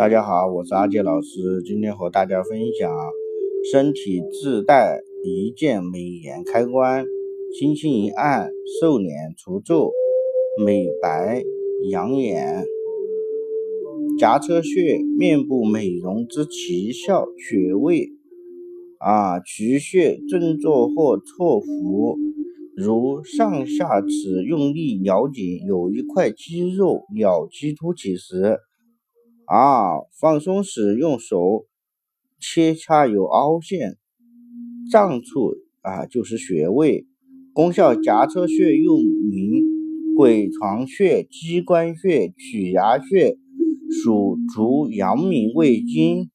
大家好，我是阿杰老师，今天和大家分享，身体自带一键美颜开关，轻轻一按，瘦脸除皱，美白养眼。颊车穴，面部美容之奇效穴位啊，取穴正坐或错伏，如上下齿用力咬紧有一块肌肉咬肌凸起时。啊，放松时用手切掐有凹陷胀处啊，就是穴位。功效：颊车穴又名鬼床穴、鸡冠穴、曲崖穴，属足阳明胃经，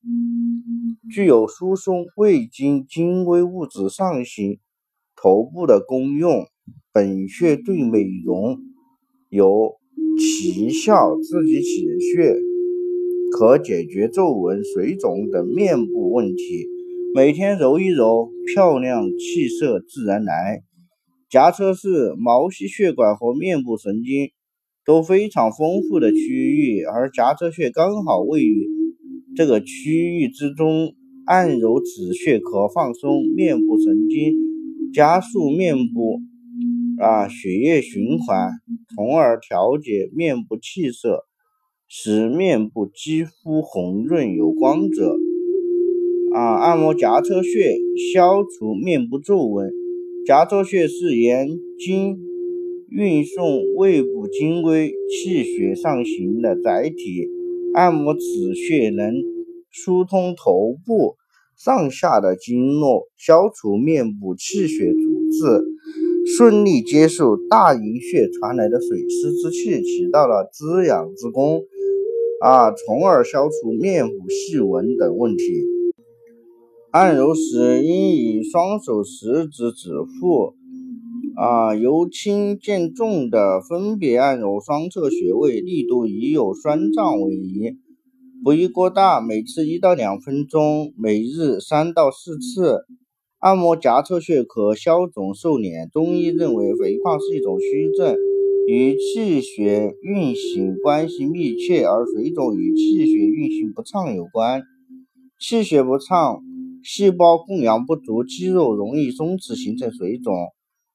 具有疏松胃经精微物质上行头部的功用。本穴对美容有奇效，自己起穴。可解决皱纹、水肿等面部问题，每天揉一揉，漂亮气色自然来。颊车是毛细血管和面部神经都非常丰富的区域，而颊车穴刚好位于这个区域之中，按揉此穴可放松面部神经，加速面部啊血液循环，从而调节面部气色。使面部肌肤红润有光泽。啊，按摩颊车穴，消除面部皱纹。颊车穴是沿经运送胃部精微气血上行的载体，按摩此穴能疏通头部上下的经络，消除面部气血阻滞，顺利接受大营穴传来的水湿之气，起到了滋养之功。啊，从而消除面部细纹等问题。按揉时应以双手食指指腹，啊，由轻渐重的分别按揉双侧穴位，力度以有酸胀为宜，不宜过大。每次一到两分钟，每日三到四次。按摩颊侧穴可消肿瘦脸。中医认为，肥胖是一种虚症。与气血运行关系密切，而水肿与气血运行不畅有关。气血不畅，细胞供氧不足，肌肉容易松弛，形成水肿。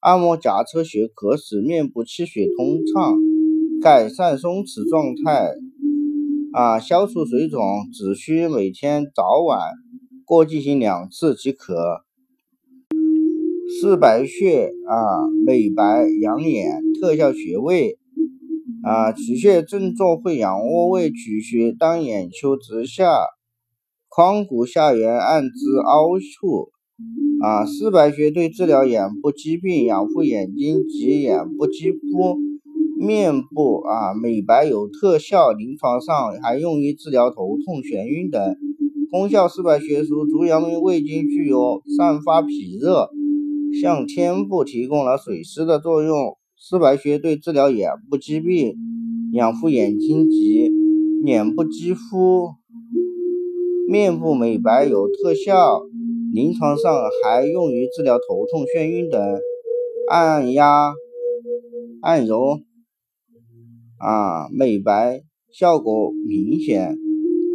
按摩颊车穴可使面部气血通畅，改善松弛状态，啊，消除水肿，只需每天早晚各进行两次即可。四白穴啊，美白养眼特效穴位啊，取穴正坐会仰卧位取穴，当眼球直下，眶骨下缘按之凹处啊。四白穴对治疗眼部疾病、养护眼睛及眼部肌肤、面部啊美白有特效，临床上还用于治疗头痛、眩晕等功效。四白穴属足阳明胃经，具有散发脾热。向天部提供了水湿的作用。丝白穴对治疗眼部疾病、养护眼睛及脸部肌肤、面部美白有特效。临床上还用于治疗头痛、眩晕等。按压、按揉啊，美白效果明显。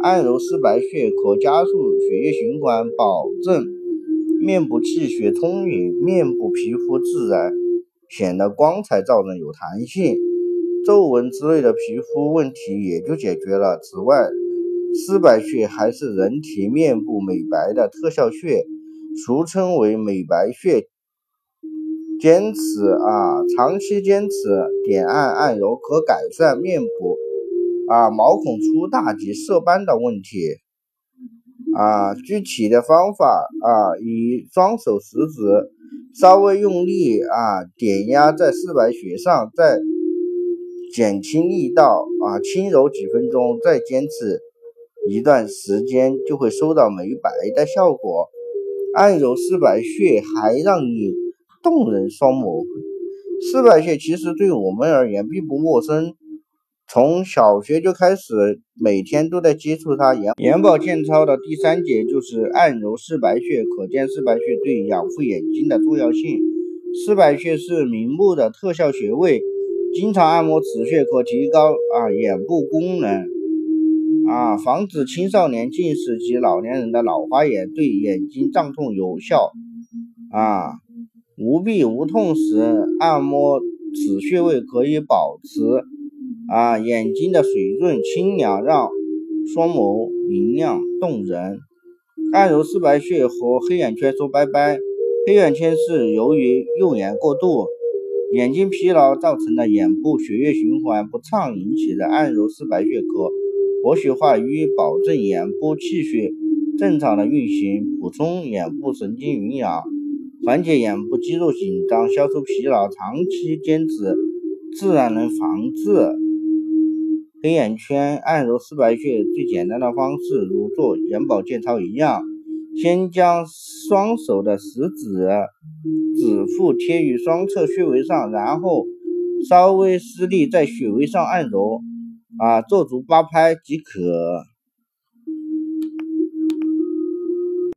按揉丝白穴可加速血液循环，保证。面部气血充盈，面部皮肤自然显得光彩照人、有弹性，皱纹之类的皮肤问题也就解决了。此外，丝白穴还是人体面部美白的特效穴，俗称为美白穴。坚持啊，长期坚持点按按揉，可改善面部啊毛孔粗大及色斑的问题。啊，具体的方法啊，以双手食指稍微用力啊，点压在四白穴上，再减轻力道啊，轻揉几分钟，再坚持一段时间，就会收到美白的效果。按揉四白穴还让你动人双眸。四白穴其实对我们而言并不陌生。从小学就开始，每天都在接触它。眼眼保健操的第三节就是按揉四白穴，可见四白穴对养护眼睛的重要性。四白穴是明目的特效穴位，经常按摩此穴可提高啊眼部功能，啊，防止青少年近视及老年人的老花眼，对眼睛胀痛有效。啊，无痹无痛时按摩此穴位可以保持啊眼睛的水润清凉，让双眸明亮动人。按揉四白穴和黑眼圈说拜拜。黑眼圈是由于用眼过度、眼睛疲劳造成的眼部血液循环不畅引起的。按揉四白穴可。活血化瘀，保证眼部气血正常的运行，补充眼部神经营养，缓解眼部肌肉紧张，消除疲劳。长期坚持，自然能防治黑眼圈。按揉四白穴最简单的方式，如做眼保健操一样，先将双手的食指、指腹贴于双侧穴位上，然后稍微施力在穴位上按揉。啊，做足八拍即可。